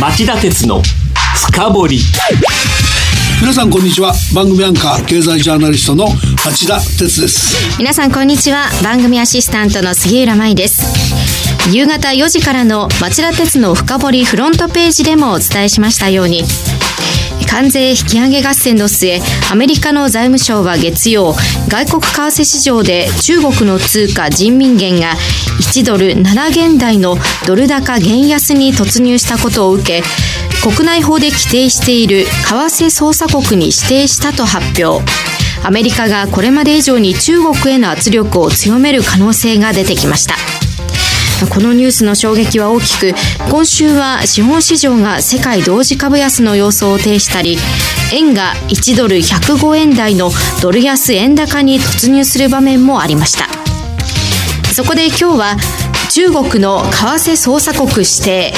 町田鉄の深掘り。皆さんこんにちは。番組アンカー経済ジャーナリストの町田鉄です。皆さんこんにちは。番組アシスタントの杉浦舞です。夕方4時からの町田鉄の深掘りフロントページでもお伝えしましたように関税引き上げ合戦の末アメリカの財務省は月曜外国為替市場で中国の通貨人民元が1ドル7元台のドル高元安に突入したことを受け国内法で規定している為替操作国に指定したと発表。アメリカがこれまで以上に中国への圧力を強める可能性が出てきました。このニュースの衝撃は大きく今週は資本市場が世界同時株安の様相を呈したり円が1ドル105円台のドル安円高に突入する場面もありました。そこで今日は中国の為替操作国指定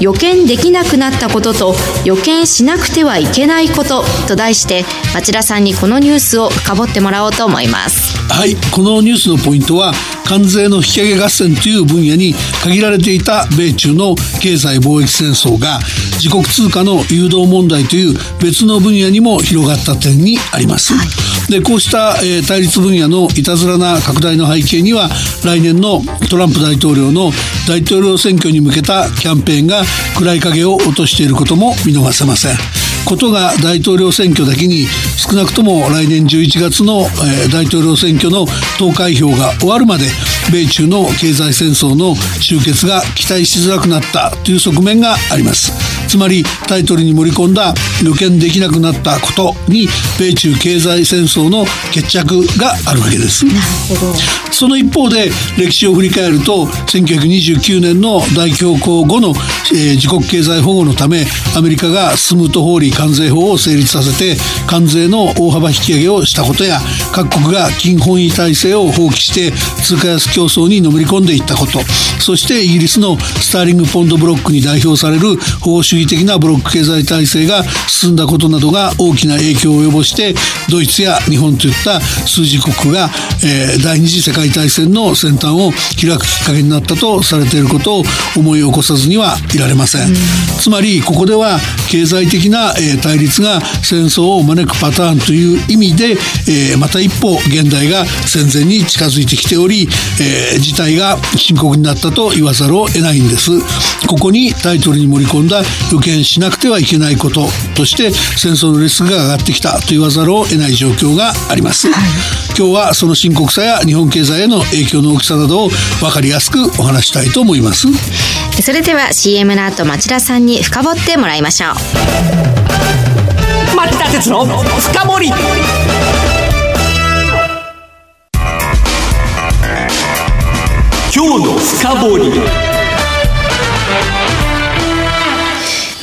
予見できなくなったことと予見しなくてはいけないことと題して町田さんにこのニュースを深掘ってもらおうと思います。はいこのニュースのポイントは関税の引き上げ合戦という分野に限られていた米中の経済貿易戦争が自国通貨の誘導問題という別の分野にも広がった点にあります、はい、でこうした、えー、対立分野のいたずらな拡大の背景には来年のトランプ大統領の大統領選挙に向けたキャンペーンが暗い影を落としていることも見逃せません。ことが大統領選挙だけに少なくとも来年11月の、大統領選挙の投開票が終わるまで米中の経済戦争の終結が期待しづらくなったという側面があります。つまりタイトルに盛り込んだ予見できなくなったことに米中経済戦争の決着があるわけです。その一方で歴史を振り返ると1929年の大恐慌後の、えー、自国経済保護のためアメリカがスムートホーリー関税法を成立させて関税の大幅引き上げをしたことや各国が金本位体制を放棄して通貨安競争にのめり込んでいったことそしてイギリスのスターリングポンドブロックに代表される保守主義的なブロック経済体制が進んだことなどが大きな影響を及ぼしてドイツや日本といった数字国が、えー、第二次世界大戦の先端を開くきっかけになったとされていることを思い起こさずにはいられません。つまりここでは経済的な、えー、対立が戦争を招くパターンという意味で、えー、また一歩現代が戦前に近づいてきており、えー、事態が深刻になったと言わざるを得ないんです。ここにタイトルに盛り込んだ予見しなくてはいけないこととして戦争のリスクが上がってきたと言わざるを得ない状況があります、はい、今日はその深刻さや日本経済への影響の大きさなどを分かりやすくお話したいと思います。それでは CM の後町田さんに深掘ってもらいましょう。町田鉄の深掘り。今日の深掘り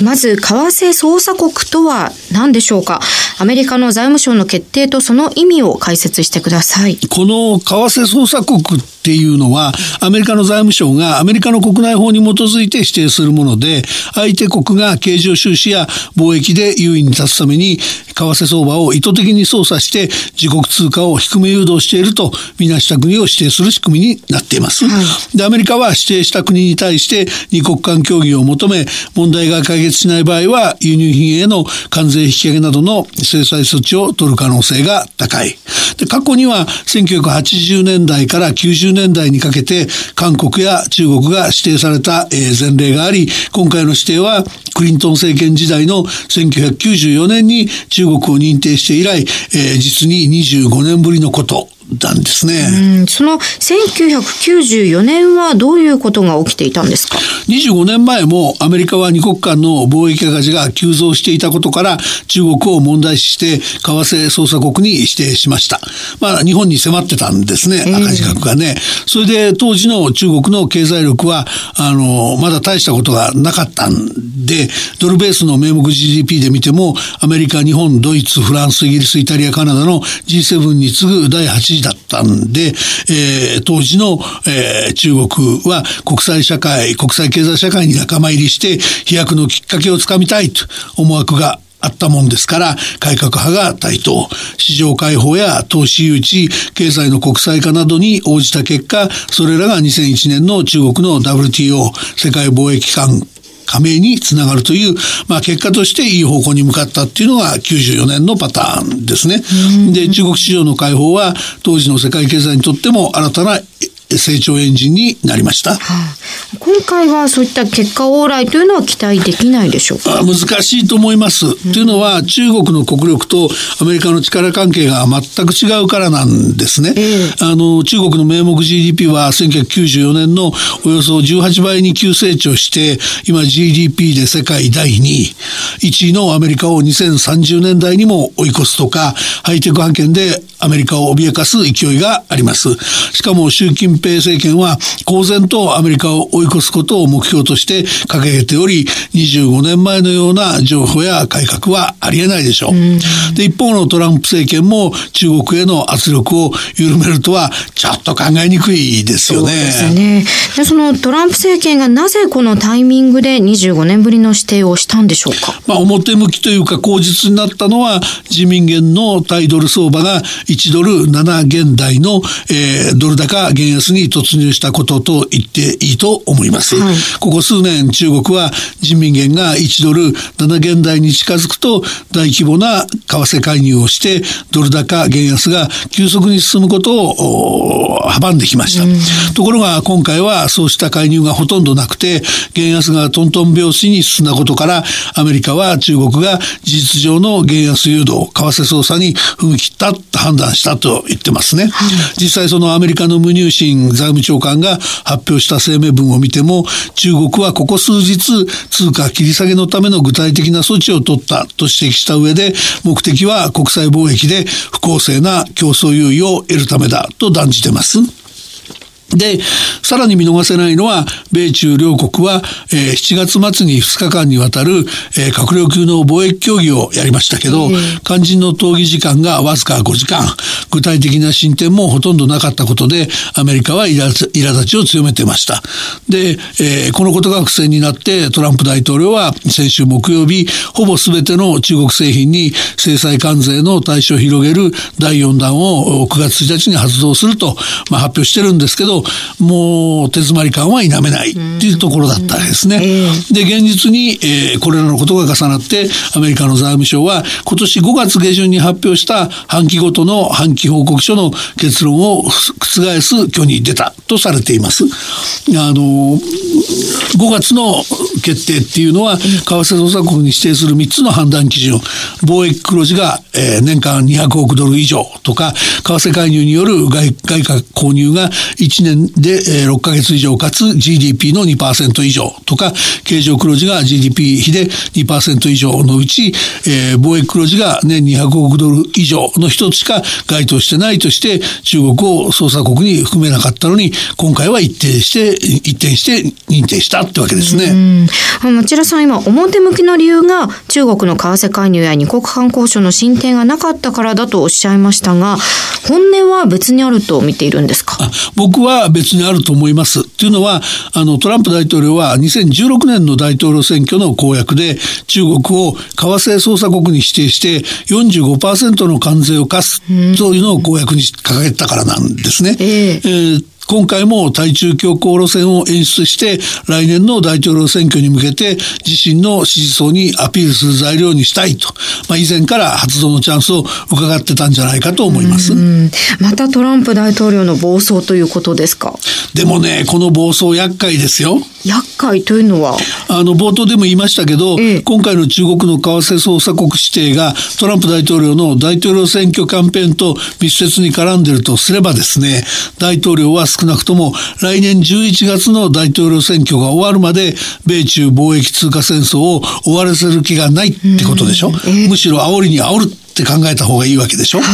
まず、為替捜査国とは何でしょうか？アメリカの財務省の決定とその意味を解説してください。この為替捜査国っていうのは、アメリカの財務省がアメリカの国内法に基づいて指定するもので、相手国が経常収支や貿易で優位に立つために、為替相場を意図的に操作して自国通貨を低め誘導しているとみなした国を指定する仕組みになっています。はい、で、アメリカは指定した国に対して二国間協議を求め、問題が解決しない場合は輸入品への関税引き上げなどの制裁措置を取る可能性が高い。で、過去には1980年代から90 90年代にかけて韓国や中国が指定された、え前例があり今回の指定はクリントン政権時代の1994年に中国を認定して以来、え実に25年ぶりのこと。たんですね。その1994年はどういうことが起きていたんですか？25年前もアメリカは二国間の貿易赤字が急増していたことから中国を問題視して為替捜査国に指定しました。まあ日本に迫ってたんですね、赤字額がね。それで当時の中国の経済力はあのまだ大したことがなかったんでドルベースの名目 GDP で見てもアメリカ、日本、ドイツ、フランス、イギリス、イタリア、カナダの G7 に次ぐ第8次だったんで、えー、当時の、えー、中国は国際社会、国際経済社会に仲間入りして飛躍のきっかけをつかみたいと思惑があったもんですから、改革派が台頭。市場開放や投資誘致、経済の国際化などに応じた結果、それらが2001年の中国の WTO、世界貿易機関加盟につながるという、まあ、結果としていい方向に向かったっていうのが94年のパターンですね。で中国市場の開放は当時の世界経済にとっても新たな成長エンジンになりました、はあ、今回はそういった結果往来というのは期待できないでしょうか？難しいと思います、うん、というのは中国の国力とアメリカの力関係が全く違うからなんですね、えー、あの中国の名目 GDP は1994年のおよそ18倍に急成長して今 GDP で世界第2位。1位のアメリカを2030年代にも追い越すとかハイテク派遣でアメリカを脅かす勢いがありますしかも習近平政権は公然とアメリカを追い越すことを目標として掲げており、25年前のような情報や改革はありえないでしょう。うで、一方のトランプ政権も中国への圧力を緩めるとはちょっと考えにくいですよね。そうですね。で、そのトランプ政権がなぜこのタイミングで25年ぶりの指定をしたんでしょうか？まあ、表向きというか口実になったのは自民元の対ドル相場が1ドル7元台の、えー、ドル高減安に突入したことと言っていいと思います。はい、ここ数年中国は人民元が1ドル7元台に近づくと大規模な為替介入をしてドル高減安が急速に進むことを阻んできました。ところが今回はそうした介入がほとんどなくて減安がトントン拍子に進んだことからアメリカは中国が事実上の減安誘導為替操作に踏み切ったと判断したと言ってますね。はい、実際そのアメリカの無入信財務長官が発表した声明文を見ても中国はここ数日通貨切り下げのための具体的な措置を取ったと指摘した上で目的は国際貿易で不公正な競争優位を得るためだと断じてます。で、さらに見逃せないのは、米中両国は、えー、7月末に2日間にわたる、えー、閣僚級の貿易協議をやりましたけど、肝心の討議時間がわずか5時間、具体的な進展もほとんどなかったことで、アメリカは苛立ちを強めてました。で、えー、このことが苦戦になって、トランプ大統領は先週木曜日、ほぼ全ての中国製品に制裁関税の対象を広げる第4弾を9月1日に発動すると、まあ、発表してるんですけど、もう手詰まり感は否めないっていうところだったんですね。で現実に、えー、これらのことが重なってアメリカの財務省は今年5月下旬に発表した半期ごとの半期報告書の結論を覆す挙に出たとされています。あの5月の決定っていうのは為替操作国に指定する3つの判断基準貿易黒字が、えー、年間200億ドル以上とか為替介入による外外貨購入が1年年で6ヶ月以上かつ GDP の2%以上とか経常黒字が GDP 比で2%以上のうち、えー、貿易黒字が年200億ドル以上の一つしか該当してないとして中国を捜査国に含めなかったのに今回は一定して一転して認定したってわけですね。町田さん今表向きの理由が中国の為替介入や二国間交渉の進展がなかったからだとおっしゃいましたが本音は別にあると見ているんですか？僕は別にあると思います。というのはあのトランプ大統領は2016年の大統領選挙の公約で中国を為替操作国に指定して45%の関税を課すというのを公約に掲げたからなんですね。えー、えー今回も対中強硬路線を演出して来年の大統領選挙に向けて自身の支持層にアピールする材料にしたいと、まあ、以前から発動のチャンスを伺ってたんじゃないかと思います。またトランプ大統領の暴走ということですか？でもね、この暴走厄介ですよ。厄介というのは？あの冒頭でも言いましたけど、ええ、今回の中国の為替操作国指定がトランプ大統領の大統領選挙キャンペーンと密接に絡んでるとすればですね大統領は少なくとも来年11月の大統領選挙が終わるまで米中貿易通貨戦争を終わらせる気がないってことでしょ、え、むしろ煽りに煽るって考えた方がいいわけでしょ、は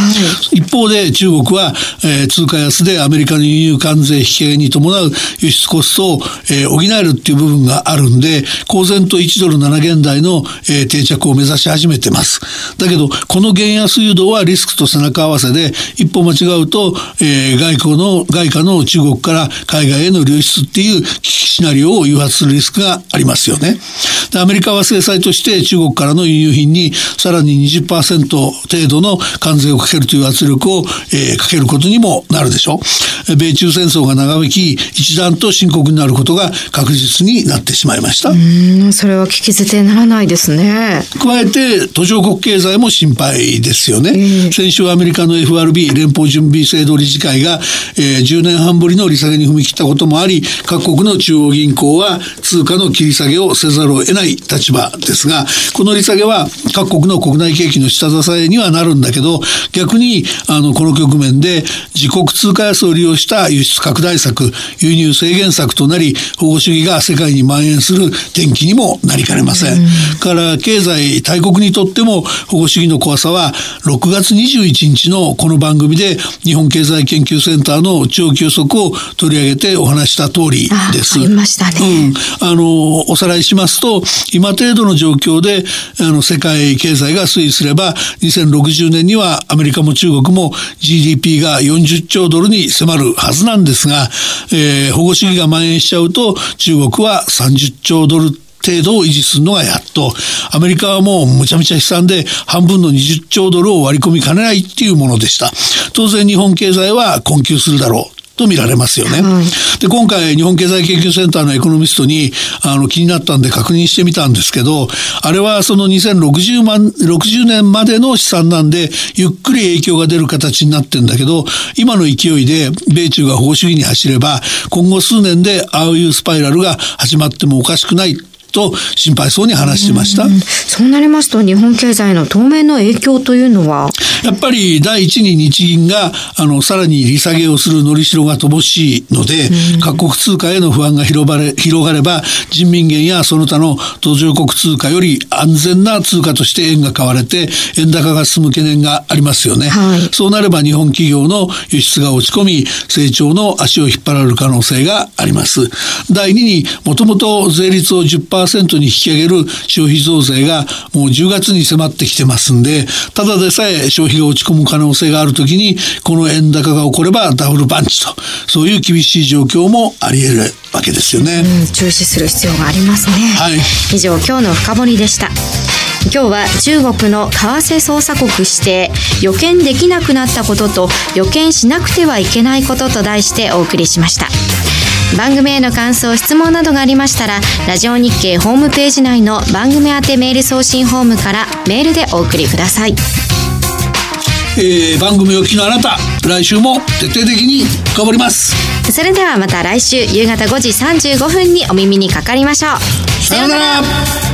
い、一方で中国は、えー、通貨安でアメリカの輸入関税引き上げに伴う輸出コストを、えー、補えるっていう部分があるんで公然と1ドル7元台の、えー、定着を目指し始めてます。だけどこの減安誘導はリスクと背中合わせで一歩間違うと、えー、外交の外貨の中国から海外への流出っていう危機シナリオを誘発するリスクがありますよねでアメリカは制裁として中国からの輸入品にさらに20%程度の関税をかけるという圧力を、えー、かけることにもなるでしょう。米中戦争が長引き、一段と深刻になることが確実になってしまいました。うん、それは聞き捨てならないですね。加えて、途上国経済も心配ですよね。えー、先週アメリカの FRB 連邦準備制度理事会が、えー、10年半ぶりの利下げに踏み切ったこともあり、各国の中央銀行は通貨の切り下げをせざるを得ない立場ですが、この利下げは各国の国内景気の下支えにはなるんだけど、逆に、あの、この局面で自国通貨安を利用した輸出拡大策、輸入制限策となり、保護主義が世界に蔓延する転機にもなりかねません。から経済大国にとっても保護主義の怖さは6月21日のこの番組で日本経済研究センターの長期予測を取り上げてお話した通りです。ましたね。うん。あの、おさらいしますと、今程度の状況で、あの、世界経済が推移すれば、2060年にはアメリカも中国も GDP が40兆ドルに迫るはずなんですが、えー、保護主義が蔓延しちゃうと、中国は30兆ドル程度を維持するのがやっと、アメリカはもうむちゃむちゃ悲惨で半分の20兆ドルを割り込みかねないっていうものでした。当然日本経済は困窮するだろう。と見られますよね。はい、で、今回日本経済研究センターのエコノミストにあの気になったんで確認してみたんですけど、あれはその2060万、60年までの試算なんで、ゆっくり影響が出る形になってんだけど、今の勢いで米中が保守主義に走れば、今後数年でああいうスパイラルが始まってもおかしくないと心配そうに話してました。そうなりますと日本経済の当面の影響というのは？やっぱり第一に日銀があのさらに利下げをするのりしろが乏しいので、各国通貨への不安が広がれ広がれば人民元やその他の途上国通貨より安全な通貨として円が買われて円高が進む懸念がありますよね、はい、そうなれば日本企業の輸出が落ち込み成長の足を引っ張られる可能性があります。第二にもともと税率を10%に引き上げる消費増税がもう10月に迫ってきてますんでただでさえ消費が落ち込む可能性があるときにこの円高が起こればダブルパンチとそういう厳しい状況もあり得るわけですよね、うん、注視する必要がありますね、はい、以上今日の深掘りでした。今日は中国の為替操作国指定予見できなくなったことと予見しなくてはいけないことと題してお送りしました番組への感想質問などがありましたらラジオ日経ホームページ内の番組宛てメール送信ホームからメールでお送りください。えー、番組を聞きのあなた来週も徹底的に深掘ります。それではまた来週夕方5時35分にお耳にかかりましょう。さようなら